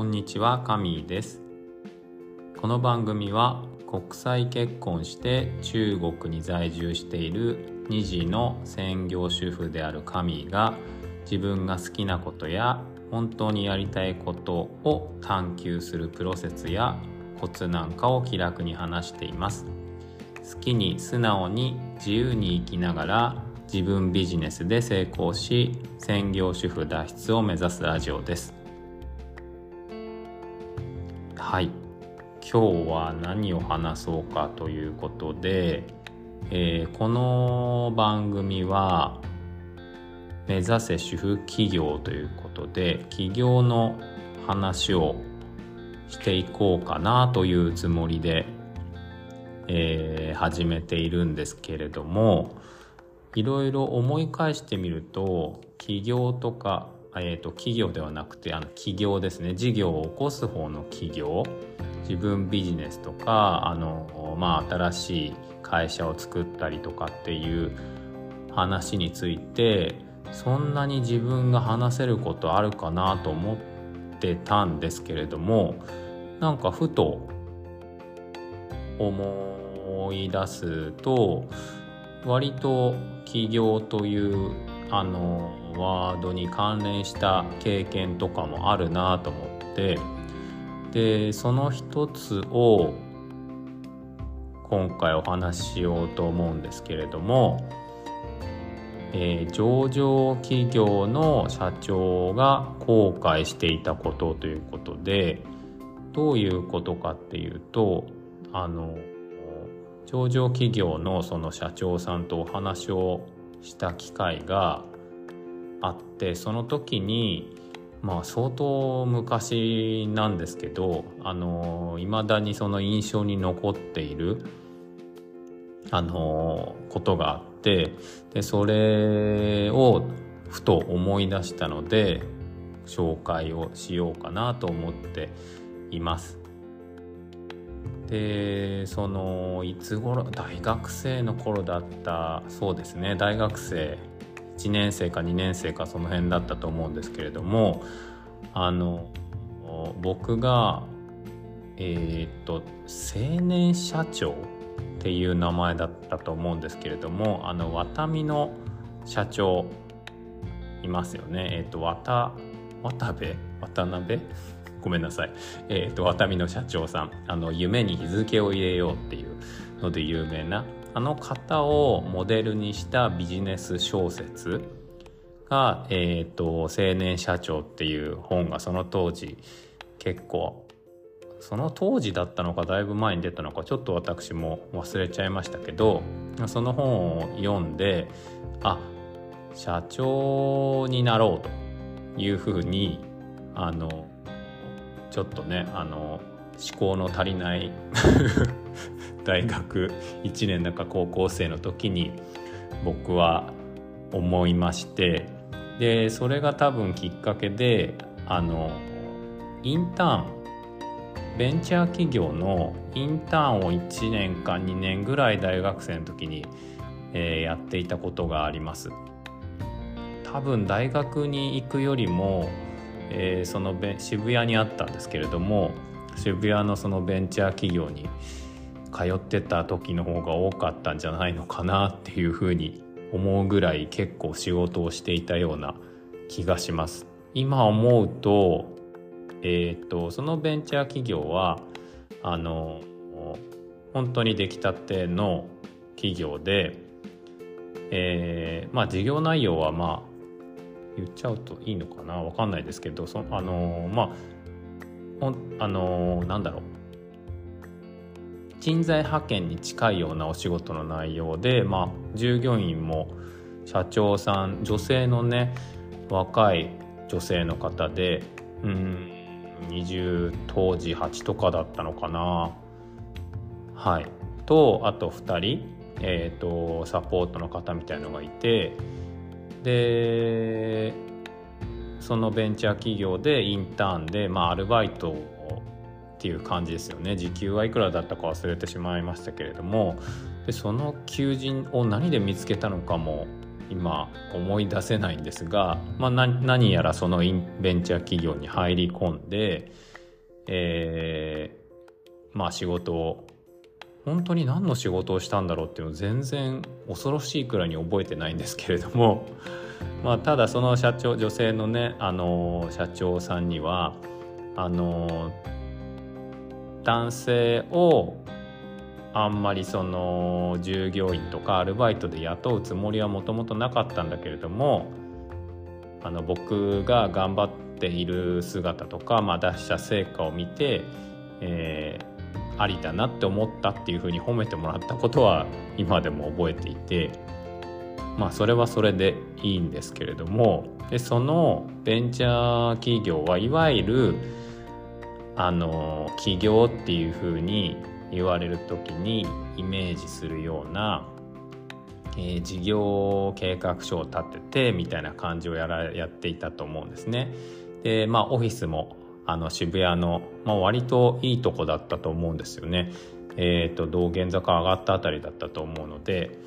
こんにちは、カミーです。この番組は国際結婚して中国に在住している2児の専業主婦であるカミーが自分が好きなことや本当にやりたいことを探求するプロセスやコツなんかを気楽に話しています。好きに素直に自由に生きながら自分ビジネスで成功し専業主婦脱出を目指すラジオですはい。今日は何を話そうかということで、えーこの番組は目指せ主婦企業ということで起業の話をしていこうかなというつもりでえー始めているんですけれどもいろいろ思い返してみると起業とか、えー、と企業ではなくてあの起業ですね。事業を起こす方の起業。自分ビジネスとかあの、まあ、新しい会社を作ったりとかっていう話についてそんなに自分が話せることあるかなと思ってたんですけれどもなんかふと思い出すと割と起業というあのワードに関連した経験とかもあるなと思ってでその一つを今回お話ししようと思うんですけれども、えー上場企業の社長が後悔していたことということでどういうことかっていうとあの上場企業のその社長さんとお話をした機会があってその時にまあ相当昔なんですけどあの未だにその印象に残っているあのことがあってでそれをふと思い出したので紹介をしようかなと思っています。でそのいつ頃大学生の頃だったそうですね大学生1年生か2年生かその辺だったと思うんですけれどもあの僕がえーっと青年社長っていう名前だったと思うんですけれどもあのワタミの社長いますよね。えーっと渡渡部渡辺ごめんなさい、えー、とワタミの社長さん。あの夢に日付を入れようっていうので有名なあの方をモデルにしたビジネス小説が「えー、と青年社長」っていう本がその当時結構その当時だったのかだいぶ前に出たのかちょっと私も忘れちゃいましたけどその本を読んであ社長になろうというふうにあのちょっとねあの思考の足りない 大学1年だか高校生の時に僕は思いましてでそれが多分きっかけであのインターンベンチャー企業のインターンを1年か2年ぐらい大学生の時に、えーやっていたことがあります。多分大学に行くよりもえーその渋谷にあったんですけれども渋谷のそのベンチャー企業に通ってた時の方が多かったんじゃないのかなっていうふうに思うぐらい結構仕事をしていたような気がします。今思うと,、えー、とそのベンチャー企業はあの本当に出来たての企業で、えーまあ事業内容はまあ言っちゃうといいのかなわかんないですけどそあのまあほんあのなんだろう人材派遣に近いようなお仕事の内容で、まあ、従業員も社長さん女性のね若い女性の方でうん20当時8とかだったのかな。はい。とあと2人、えー、とサポートの方みたいのがいてでそのベンチャー企業でインターンで、まあ、アルバイトをっていう感じですよね。時給はいくらだったか忘れてしまいましたけれども。でその求人を何で見つけたのかも今思い出せないんですが、まあ、何やらそのベンチャー企業に入り込んで、えー、まあ仕事を本当に何の仕事をしたんだろうっていうのを全然恐ろしいくらいに覚えてないんですけれども、まあ、ただその社長女性のねあの社長さんにはあの男性をあんまりその従業員とかアルバイトで雇うつもりはもともとなかったんだけれどもあの僕が頑張っている姿とか、まあ、出した成果を見て、えー、ありだなって思ったっていうふうに褒めてもらったことは今でも覚えていてまあそれはそれでいいんですけれどもでそのベンチャー企業はいわゆるあの起業っていうふうに言われる時にイメージするような、えー、事業計画書を立ててみたいな感じをやらやっていたと思うんですね。でまあオフィスもあの渋谷の、まあ、割といいとこだったと思うんですよね。えーと、道玄坂上がったあたりだったと思うので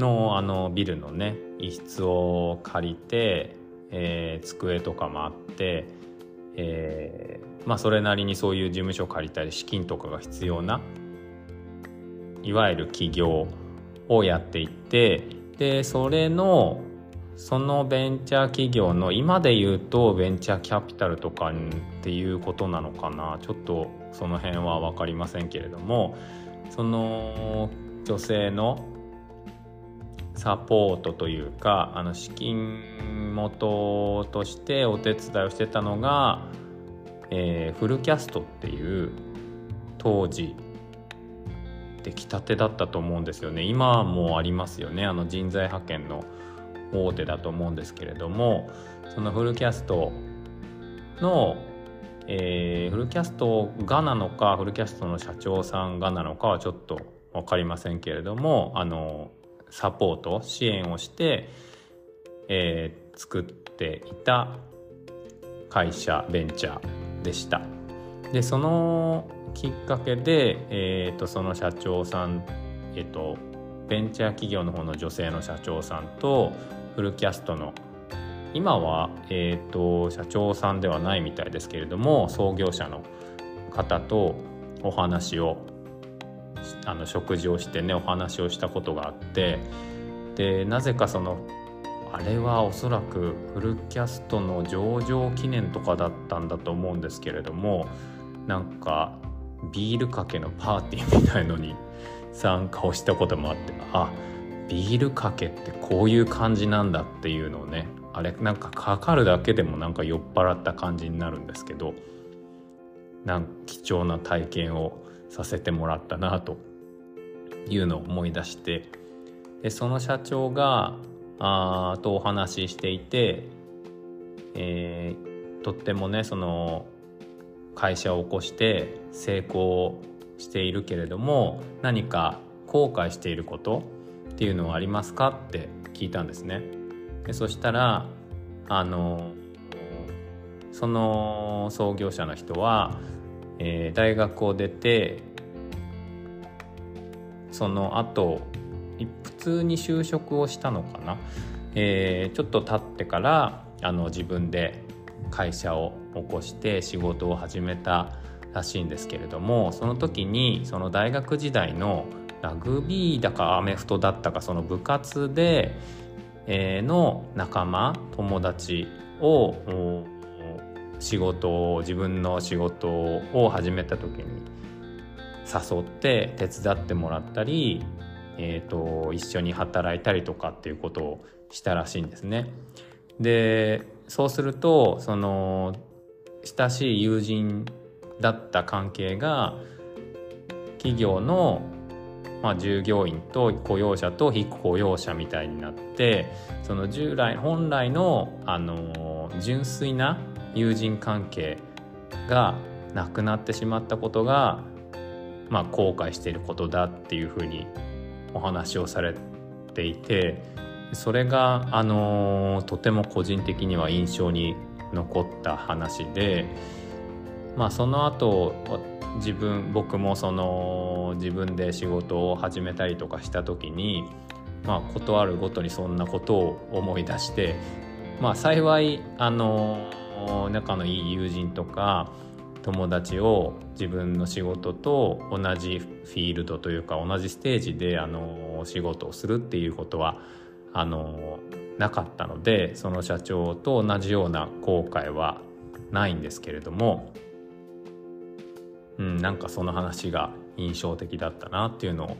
のあのビルのね一室を借りて、えー、机とかもあって、えー、まあそれなりにそういう事務所借りたり資金とかが必要ないわゆる起業をやっていってでそれのそのベンチャー企業の今で言うとベンチャーキャピタルとかっていうことなのかな。ちょっとその辺は分かりませんけれどもその女性のサポートというかあの資金元としてお手伝いをしてたのが、えー、フルキャストっていう当時出来たてだったと思うんですよね。今もありますよね。あの人材派遣の大手だと思うんですけれどもそのフルキャストの、えー、フルキャストがなのかフルキャストの社長さんがなのかはちょっと分かりませんけれどもあのサポート支援をして、えー、作っていた会社ベンチャー。でした。でそのきっかけで、えーと、その社長さん、えーと、ベンチャー企業の方の女性の社長さんとフルキャストの今は、えーと、社長さんではないみたいですけれども創業者の方とお話をあの食事をしてねお話をしたことがあってでなぜかそのあれはおそらくフルキャストの上場記念とかだったんだと思うんですけれどもなんかビールかけのパーティーみたいのに 参加をしたこともあってあビールかけってこういう感じなんだっていうのをねあれなんかかかるだけでもなんか酔っ払った感じになるんですけどなん貴重な体験をさせてもらったなというのを思い出してでその社長があとお話ししていて、えー、とってもねその会社を起こして成功しているけれども何か後悔していることっていうのはありますかって聞いたんですね。でそしたらあのその創業者の人は、えー、大学を出てその後普通に就職をしたのかな、えー、ちょっと経ってからあの自分で会社を起こして仕事を始めたらしいんですけれどもその時にその大学時代のラグビーだかアメフトだったかその部活で、えー、の仲間友達を仕事を自分の仕事を始めた時に誘って手伝ってもらったり、えーと一緒に働いたりとかっていうことをしたらしいんですね。でそうするとその親しい友人だった関係が企業の、まあ、従業員と雇用者と非雇用者みたいになってその従来本来の、あの純粋な友人関係がなくなってしまったことが、まあ、後悔していることだっていうふうにお話をされていてそれが、あのとても個人的には印象に残った話で、まあ、その後自分僕もその自分で仕事を始めたりとかした時にまあ断るごとにそんなことを思い出してまあ幸いあの仲のいい友人とか友達を自分の仕事と同じフィールドというか同じステージであの仕事をするっていうことはあのなかったのでその社長と同じような後悔はないんですけれども、うん、なんかその話が印象的だったなっていうのを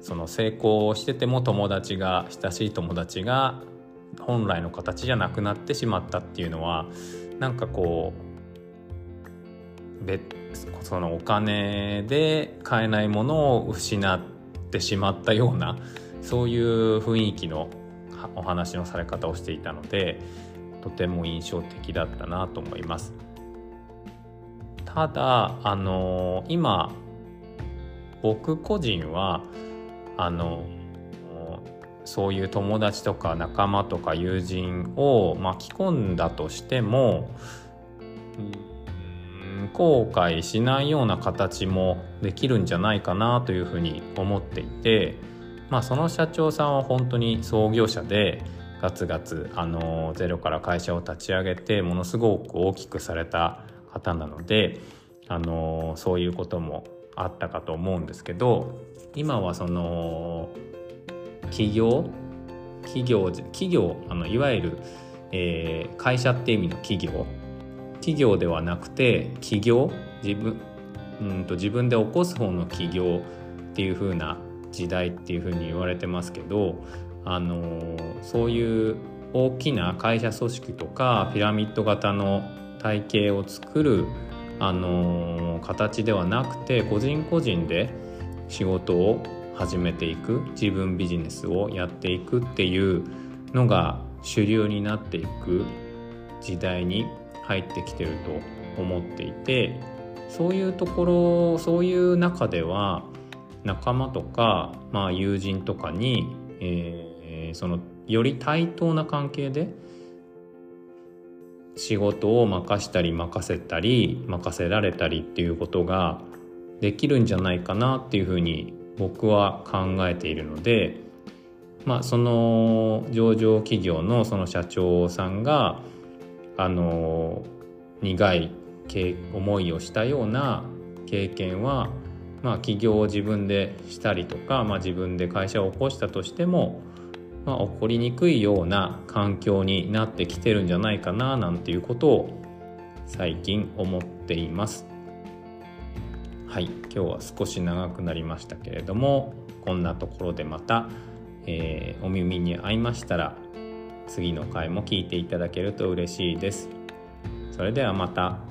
その成功してても友達が親しい友達が本来の形じゃなくなってしまったっていうのはなんかこうそのお金で買えないものを失ってしまったようなそういう雰囲気のお話のされ方をしていたのでとても印象的だったなと思います。ただあの今僕個人はあのそういう友達とか仲間とか友人を巻き込んだとしても、後悔しないような形もできるんじゃないかなというふうに思っていて、まあ、その社長さんは本当に創業者でガツガツあのゼロから会社を立ち上げてものすごく大きくされた方なのであのそういうこともあったかと思うんですけど今はその企業企業企業あのいわゆる、えー、会社って意味の企業企業ではなくて企業？自分うんと自分で起こす方の企業っていう風な時代っていう風に言われてますけどあのそういう大きな会社組織とかピラミッド型の体系を作るあの形ではなくて個人個人で仕事を始めていく自分ビジネスをやっていくっていうのが主流になっていく時代に入ってきてると思っていてそういうところそういう中では仲間とか、まあ、友人とかに、えー、そのより対等な関係で仕事を任したり任せたり任せられたりっていうことができるんじゃないかなっていうふうに僕は考えているのでまあその上場企業のその社長さんがあの苦い思いをしたような経験はまあ起業を自分でしたりとか、まあ、自分で会社を起こしたとしてもまあ、起こりにくいような環境になってきてるんじゃないかななんていうことを最近思っています。はい今日は少し長くなりましたけれどもこんなところでまた、えー、お耳に合いましたら次の回も聞いていただけると嬉しいですそれではまた。